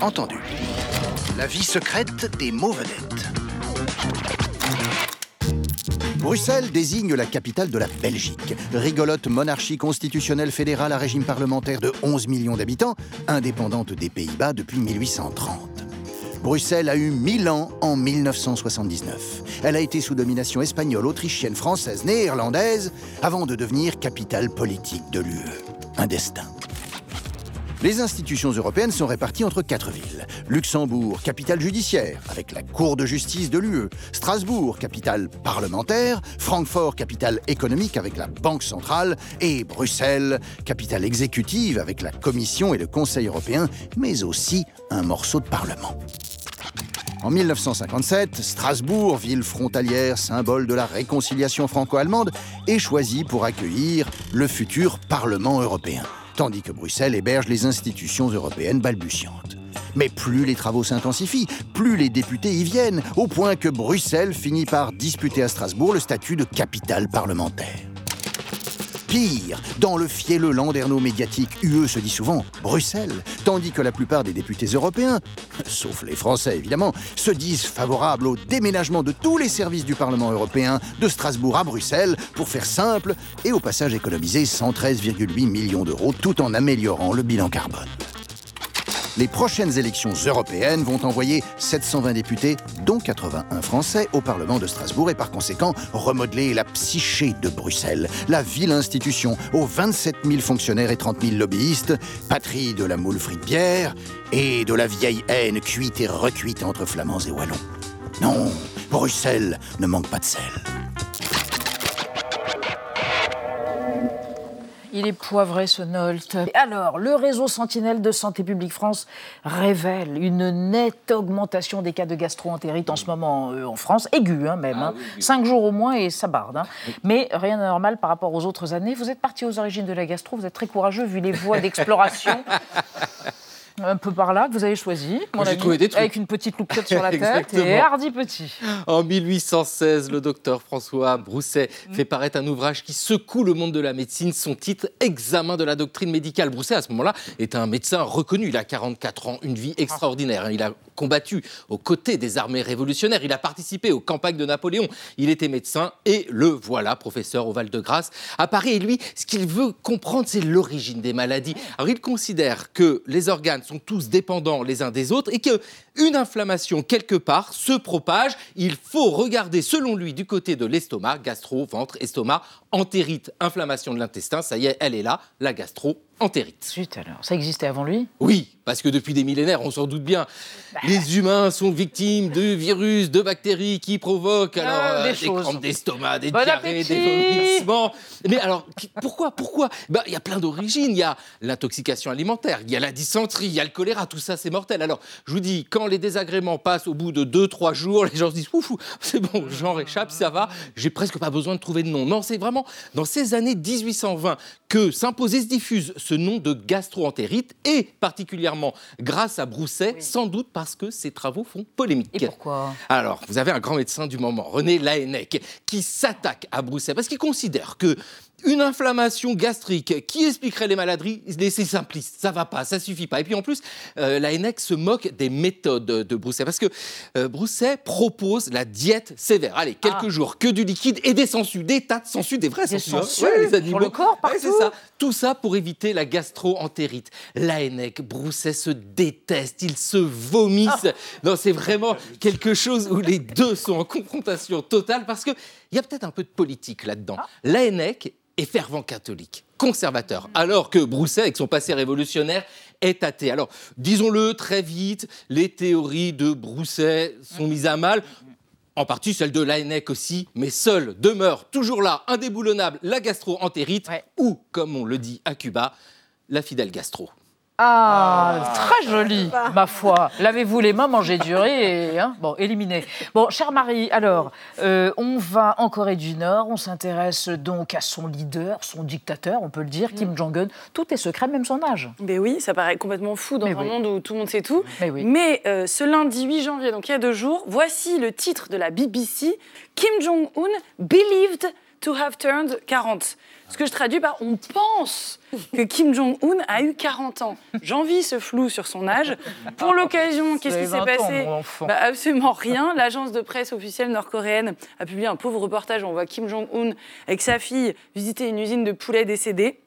Entendu. La vie secrète des mots vedettes. Bruxelles désigne la capitale de la Belgique. Rigolote monarchie constitutionnelle fédérale à régime parlementaire de 11 millions d'habitants, indépendante des Pays-Bas depuis 1830. Bruxelles a eu 1000 ans en 1979. Elle a été sous domination espagnole, autrichienne, française, néerlandaise, avant de devenir capitale politique de l'UE. Un destin. Les institutions européennes sont réparties entre quatre villes. Luxembourg, capitale judiciaire, avec la Cour de justice de l'UE. Strasbourg, capitale parlementaire. Francfort, capitale économique, avec la Banque centrale. Et Bruxelles, capitale exécutive, avec la Commission et le Conseil européen, mais aussi un morceau de Parlement. En 1957, Strasbourg, ville frontalière, symbole de la réconciliation franco-allemande, est choisie pour accueillir le futur Parlement européen tandis que Bruxelles héberge les institutions européennes balbutiantes. Mais plus les travaux s'intensifient, plus les députés y viennent, au point que Bruxelles finit par disputer à Strasbourg le statut de capitale parlementaire. Pire, dans le fielleux landerneau médiatique UE se dit souvent Bruxelles, tandis que la plupart des députés européens, sauf les Français évidemment, se disent favorables au déménagement de tous les services du Parlement européen de Strasbourg à Bruxelles, pour faire simple, et au passage économiser 113,8 millions d'euros tout en améliorant le bilan carbone. Les prochaines élections européennes vont envoyer 720 députés, dont 81 Français, au Parlement de Strasbourg et par conséquent remodeler la psyché de Bruxelles, la ville institution aux 27 000 fonctionnaires et 30 000 lobbyistes, patrie de la moule frite bière et de la vieille haine cuite et recuite entre Flamands et Wallons. Non, Bruxelles ne manque pas de sel. Il est poivré ce Nolt. Alors, le réseau Sentinelle de Santé publique France révèle une nette augmentation des cas de gastro-entérite en ce moment euh, en France, aiguë hein, même. hein. Cinq jours au moins et ça barde. hein. Mais rien d'anormal par rapport aux autres années. Vous êtes parti aux origines de la gastro, vous êtes très courageux vu les voies d'exploration. Un peu par là que vous avez choisi, mon J'ai ami, trouvé des trucs. avec une petite loupiote sur la tête et hardi petit. En 1816, le docteur François Brousset fait paraître un ouvrage qui secoue le monde de la médecine. Son titre, Examen de la doctrine médicale. Brousset, à ce moment-là, est un médecin reconnu. Il a 44 ans, une vie extraordinaire. Il a combattu aux côtés des armées révolutionnaires. Il a participé aux campagnes de Napoléon. Il était médecin et le voilà, professeur au Val-de-Grâce, à Paris. Et lui, ce qu'il veut comprendre, c'est l'origine des maladies. Alors, il considère que les organes sont tous dépendants les uns des autres et que une inflammation quelque part se propage. Il faut regarder, selon lui, du côté de l'estomac, gastro, ventre, estomac, entérite, inflammation de l'intestin. Ça y est, elle est là, la Zut alors, ça existait avant lui? Oui, parce que depuis des millénaires, on s'en doute bien, Bah. les humains sont victimes de virus, de bactéries qui provoquent alors Ah, des euh, des choses. crampes d'estomac, des Bon diarrhées, appétit des vomissements. Mais alors, pourquoi Pourquoi? Ben, Il y a plein d'origines. Il y a l'intoxication alimentaire, il y a la dysenterie, il y a le choléra, tout ça c'est mortel. Alors, je vous dis, quand les désagréments passent au bout de 2-3 jours, les gens se disent, ouf, c'est bon, j'en réchappe, ça va, j'ai presque pas besoin de trouver de nom. Non, c'est vraiment dans ces années 1820 que s'impose et se diffuse ce nom de gastro-entérite, et particulièrement grâce à Brousset, sans doute parce que ses travaux font polémique. Et pourquoi? Alors, vous avez un grand médecin du moment, René Laennec, qui s'attaque à Brousset parce qu'il considère que une inflammation gastrique qui expliquerait les maladies, c'est simpliste, ça va pas, ça suffit pas. Et puis en plus, euh, Laennec se moque des méthodes de Brousset parce que euh, Brousset propose la diète sévère. Allez, quelques Ah. jours, que du liquide et des sangsues, des tas de sangsues, des vrais sangsues. hein. Ouais, les sur animaux. le corps, Ouais, partout. ça. Tout ça pour éviter la gastro-entérite. Laennec, Brousset se détestent, ils se vomissent. Non, c'est vraiment quelque chose où les deux sont en confrontation totale parce qu'il y a peut-être un peu de politique là-dedans. Laennec est fervent catholique, conservateur, alors que Brousset, avec son passé révolutionnaire, est athée. Alors, disons-le très vite, les théories de Brousset sont mises à mal. En partie celle de Laennec aussi, mais seule demeure toujours là, indéboulonnable, la gastro-entérite, ou, comme on le dit à Cuba, la fidèle gastro. Ah, très joli, ma foi. Lavez-vous les mains, mangez du riz et hein, bon, éliminé. Bon, cher Marie, alors, euh, on va en Corée du Nord, on s'intéresse donc à son leader, son dictateur, on peut le dire, Kim Jong-un. Tout est secret, même son âge. Mais oui, ça paraît complètement fou dans Mais un oui. monde où tout le monde sait tout. Mais oui. euh, ce lundi 8 janvier, donc il y a deux jours, voici le titre de la BBC Kim Jong-un believed to have turned 40. Ce que je traduis par on pense que Kim Jong-un a eu 40 ans. J'envie ce flou sur son âge. Pour l'occasion, qu'est-ce qui s'est 20 ans, passé. Bah, Absolument rien. L'agence de presse officielle nord-coréenne a publié un pauvre reportage où on voit Kim Jong-un avec sa fille visiter une usine de poulet décédée.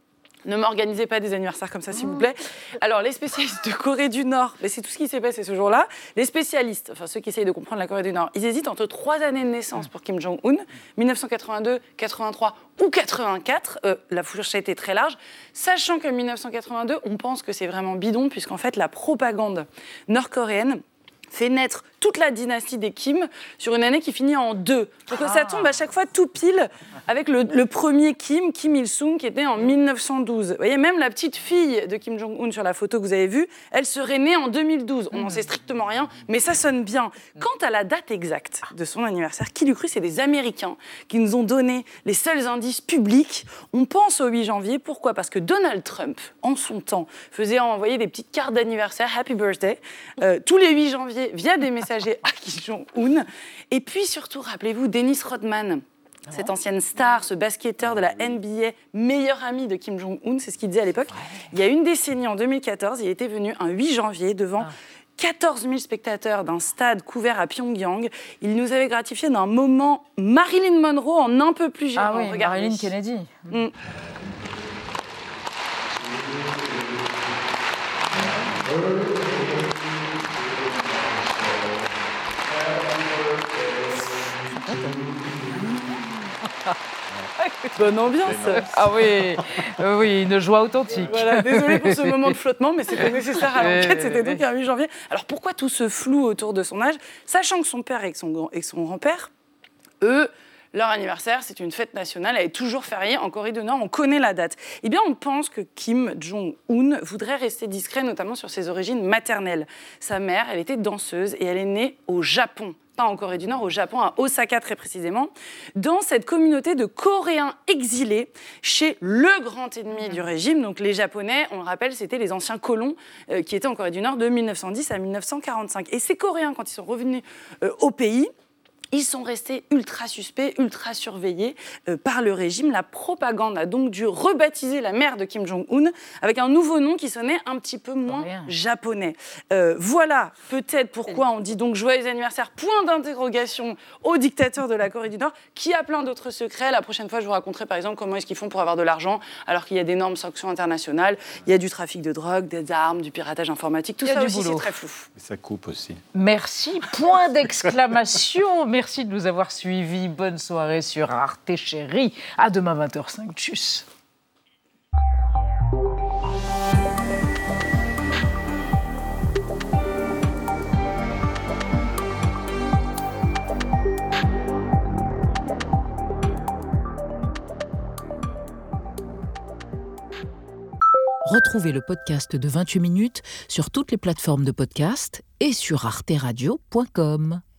Ne m'organisez pas des anniversaires comme ça, s'il vous plaît. Alors, les spécialistes de Corée du Nord, ben, c'est tout ce qui s'est passé ce jour-là. Les spécialistes, enfin ceux qui essayent de comprendre la Corée du Nord, ils hésitent entre trois années de naissance pour Kim Jong-un, 1982, 83 ou 84. Euh, la fourchette est très large. Sachant que 1982, on pense que c'est vraiment bidon, puisqu'en fait, la propagande nord-coréenne fait naître toute la dynastie des Kim sur une année qui finit en deux. Donc ça tombe à chaque fois tout pile avec le, le premier Kim, Kim Il-sung, qui était en 1912. Vous voyez, même la petite fille de Kim Jong-un sur la photo que vous avez vue, elle serait née en 2012. On n'en sait strictement rien, mais ça sonne bien. Quant à la date exacte de son anniversaire, qui lui cru, c'est des Américains qui nous ont donné les seuls indices publics. On pense au 8 janvier. Pourquoi? Parce que Donald Trump, en son temps, faisait envoyer des petites cartes d'anniversaire, Happy Birthday, euh, tous les 8 janvier via des à Kim Jong-un. Et puis surtout, rappelez-vous, Dennis Rodman. Cette ancienne star, ce basketteur de la NBA, meilleur ami de Kim Jong-un, c'est ce qu'il disait à l'époque. Il y a une décennie, en 2014, il était venu un 8 janvier devant 14 000 spectateurs d'un stade couvert à Pyongyang. Il nous avait gratifié d'un moment Marilyn Monroe en un peu plus gênant. Ah oui, Regardez. Marilyn Kennedy. Mm. Bonne ambiance. Ah oui, euh, oui, une joie authentique. Voilà, désolé pour ce moment de flottement, mais c'était nécessaire à l'enquête. C'était donc un 8 janvier. Alors pourquoi tout ce flou autour de son âge Sachant que son père et que son, son grand-père, eux, leur anniversaire, c'est une fête nationale, elle est toujours fériée en Corée du Nord, on connaît la date. Eh bien, on pense que Kim Jong-un voudrait rester discret, notamment sur ses origines maternelles. Sa mère, elle était danseuse et elle est née au Japon. Pas en Corée du Nord, au Japon, à Osaka très précisément, dans cette communauté de Coréens exilés chez le grand ennemi du régime. Donc les Japonais, on le rappelle, c'était les anciens colons euh, qui étaient en Corée du Nord de 1910 à 1945. Et ces Coréens, quand ils sont revenus euh, au pays, ils sont restés ultra suspects, ultra surveillés euh, par le régime. La propagande a donc dû rebaptiser la mère de Kim Jong-un avec un nouveau nom qui sonnait un petit peu moins japonais. Euh, voilà peut-être pourquoi on dit donc joyeux anniversaire, point d'interrogation au dictateur de la Corée du Nord, qui a plein d'autres secrets. La prochaine fois, je vous raconterai par exemple comment est-ce qu'ils font pour avoir de l'argent alors qu'il y a d'énormes sanctions internationales, il y a du trafic de drogue, des armes, du piratage informatique, tout ça aussi c'est très flou. Et ça coupe aussi. Merci, point d'exclamation. Merci de nous avoir suivis. Bonne soirée sur Arte Chérie. À demain 20h05. Tchuss. Retrouvez le podcast de 28 minutes sur toutes les plateformes de podcast et sur arteradio.com.